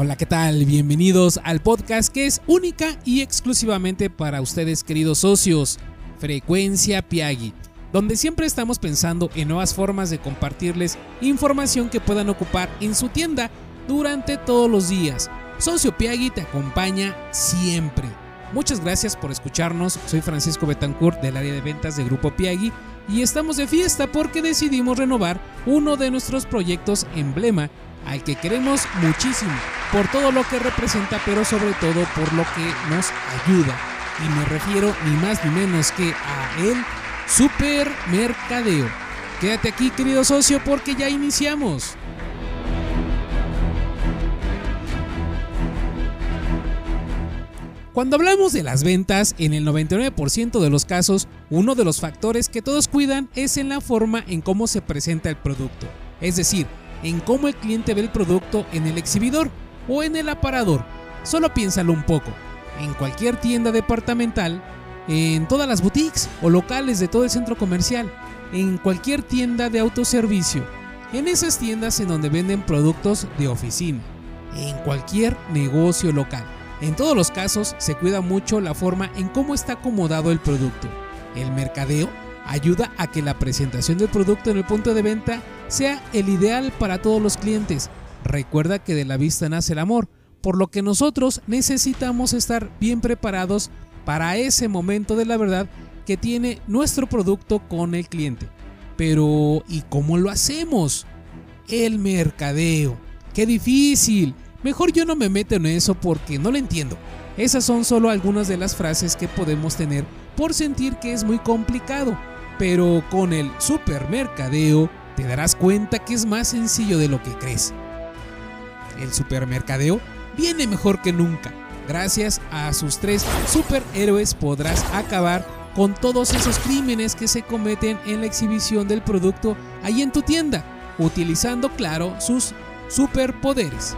Hola, ¿qué tal? Bienvenidos al podcast que es única y exclusivamente para ustedes queridos socios, Frecuencia Piagui, donde siempre estamos pensando en nuevas formas de compartirles información que puedan ocupar en su tienda durante todos los días. Socio Piagui te acompaña siempre. Muchas gracias por escucharnos. Soy Francisco Betancourt del área de ventas de Grupo Piagui y estamos de fiesta porque decidimos renovar uno de nuestros proyectos emblema al que queremos muchísimo por todo lo que representa, pero sobre todo por lo que nos ayuda. Y me refiero ni más ni menos que a el supermercadeo. Quédate aquí, querido socio, porque ya iniciamos. Cuando hablamos de las ventas, en el 99% de los casos, uno de los factores que todos cuidan es en la forma en cómo se presenta el producto. Es decir, en cómo el cliente ve el producto en el exhibidor o en el aparador. Solo piénsalo un poco. En cualquier tienda departamental, en todas las boutiques o locales de todo el centro comercial, en cualquier tienda de autoservicio, en esas tiendas en donde venden productos de oficina, en cualquier negocio local. En todos los casos se cuida mucho la forma en cómo está acomodado el producto. El mercadeo ayuda a que la presentación del producto en el punto de venta sea el ideal para todos los clientes. Recuerda que de la vista nace el amor, por lo que nosotros necesitamos estar bien preparados para ese momento de la verdad que tiene nuestro producto con el cliente. Pero, ¿y cómo lo hacemos? El mercadeo. ¡Qué difícil! Mejor yo no me meto en eso porque no lo entiendo. Esas son solo algunas de las frases que podemos tener por sentir que es muy complicado, pero con el supermercadeo te darás cuenta que es más sencillo de lo que crees. El supermercadeo viene mejor que nunca. Gracias a sus tres superhéroes podrás acabar con todos esos crímenes que se cometen en la exhibición del producto ahí en tu tienda, utilizando claro sus superpoderes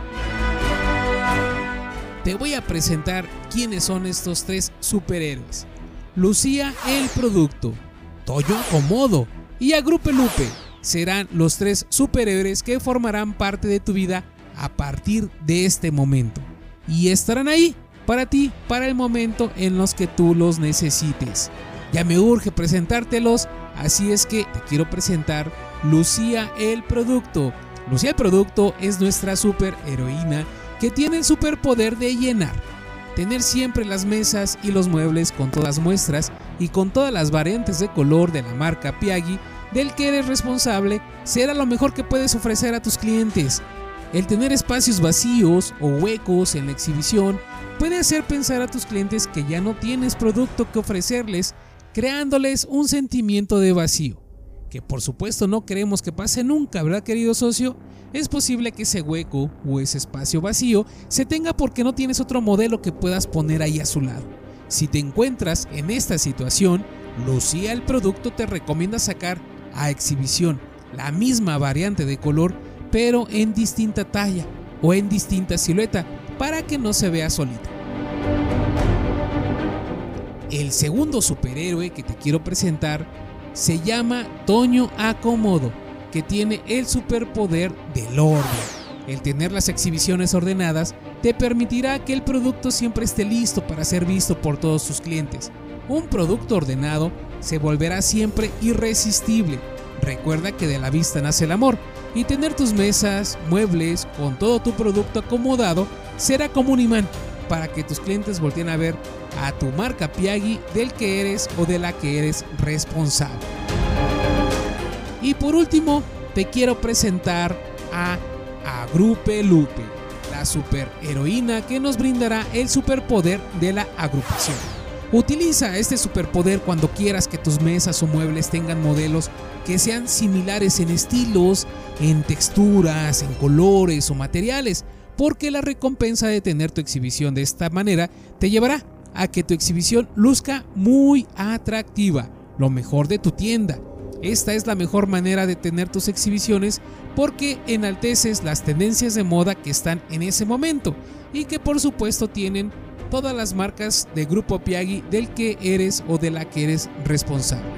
te voy a presentar quiénes son estos tres superhéroes. Lucía el producto, Toyo Comodo y Agrupe Lupe serán los tres superhéroes que formarán parte de tu vida a partir de este momento. Y estarán ahí para ti, para el momento en los que tú los necesites. Ya me urge presentártelos, así es que te quiero presentar Lucía el producto. Lucía el producto es nuestra superheroína que tiene el superpoder de llenar. Tener siempre las mesas y los muebles con todas muestras y con todas las variantes de color de la marca Piagui del que eres responsable será lo mejor que puedes ofrecer a tus clientes. El tener espacios vacíos o huecos en la exhibición puede hacer pensar a tus clientes que ya no tienes producto que ofrecerles, creándoles un sentimiento de vacío, que por supuesto no queremos que pase nunca, ¿verdad querido socio? es posible que ese hueco o ese espacio vacío se tenga porque no tienes otro modelo que puedas poner ahí a su lado. Si te encuentras en esta situación, Lucía el producto te recomienda sacar a exhibición la misma variante de color pero en distinta talla o en distinta silueta para que no se vea solita. El segundo superhéroe que te quiero presentar se llama Toño Acomodo que tiene el superpoder del orden. El tener las exhibiciones ordenadas te permitirá que el producto siempre esté listo para ser visto por todos tus clientes. Un producto ordenado se volverá siempre irresistible. Recuerda que de la vista nace el amor y tener tus mesas, muebles con todo tu producto acomodado será como un imán para que tus clientes volteen a ver a tu marca Piagui del que eres o de la que eres responsable. Y por último, te quiero presentar a Agrupe Lupe, la superheroína que nos brindará el superpoder de la agrupación. Utiliza este superpoder cuando quieras que tus mesas o muebles tengan modelos que sean similares en estilos, en texturas, en colores o materiales, porque la recompensa de tener tu exhibición de esta manera te llevará a que tu exhibición luzca muy atractiva, lo mejor de tu tienda. Esta es la mejor manera de tener tus exhibiciones porque enalteces las tendencias de moda que están en ese momento y que por supuesto tienen todas las marcas de Grupo Piagui del que eres o de la que eres responsable.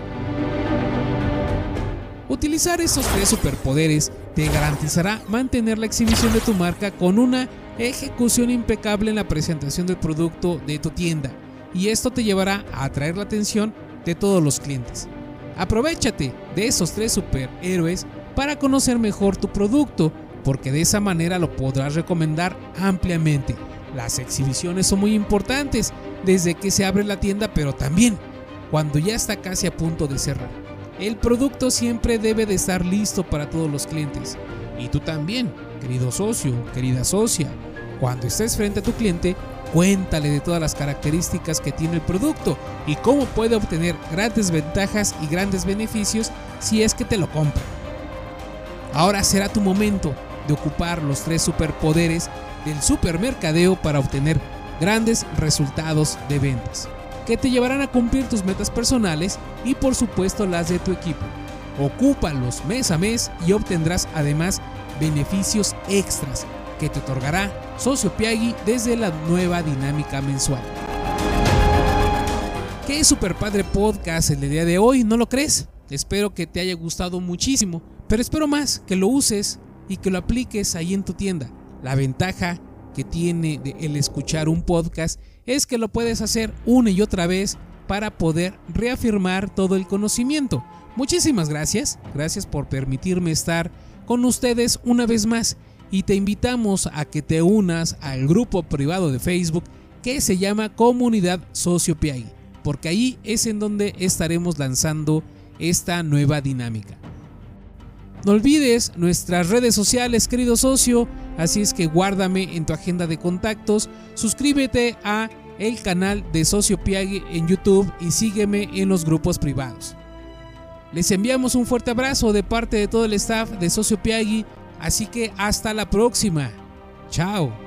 Utilizar estos tres superpoderes te garantizará mantener la exhibición de tu marca con una ejecución impecable en la presentación del producto de tu tienda y esto te llevará a atraer la atención de todos los clientes. Aprovechate de esos tres superhéroes para conocer mejor tu producto porque de esa manera lo podrás recomendar ampliamente. Las exhibiciones son muy importantes desde que se abre la tienda pero también cuando ya está casi a punto de cerrar. El producto siempre debe de estar listo para todos los clientes. Y tú también, querido socio, querida socia, cuando estés frente a tu cliente, cuéntale de todas las características que tiene el producto y cómo puede obtener grandes ventajas y grandes beneficios si es que te lo compra. Ahora será tu momento de ocupar los tres superpoderes del supermercadeo para obtener grandes resultados de ventas que te llevarán a cumplir tus metas personales y por supuesto las de tu equipo. Ocúpalos mes a mes y obtendrás además beneficios extras que te otorgará Socio Piagui desde la nueva dinámica mensual. Qué super padre podcast el día de hoy, ¿no lo crees? Espero que te haya gustado muchísimo, pero espero más que lo uses y que lo apliques ahí en tu tienda. La ventaja que tiene el escuchar un podcast es que lo puedes hacer una y otra vez para poder reafirmar todo el conocimiento. Muchísimas gracias, gracias por permitirme estar con ustedes una vez más y te invitamos a que te unas al grupo privado de Facebook que se llama Comunidad Socio porque ahí es en donde estaremos lanzando esta nueva dinámica. No olvides nuestras redes sociales, querido socio, así es que guárdame en tu agenda de contactos, suscríbete a el canal de Socio Piagui en YouTube y sígueme en los grupos privados. Les enviamos un fuerte abrazo de parte de todo el staff de Socio Piagui, así que hasta la próxima. Chao.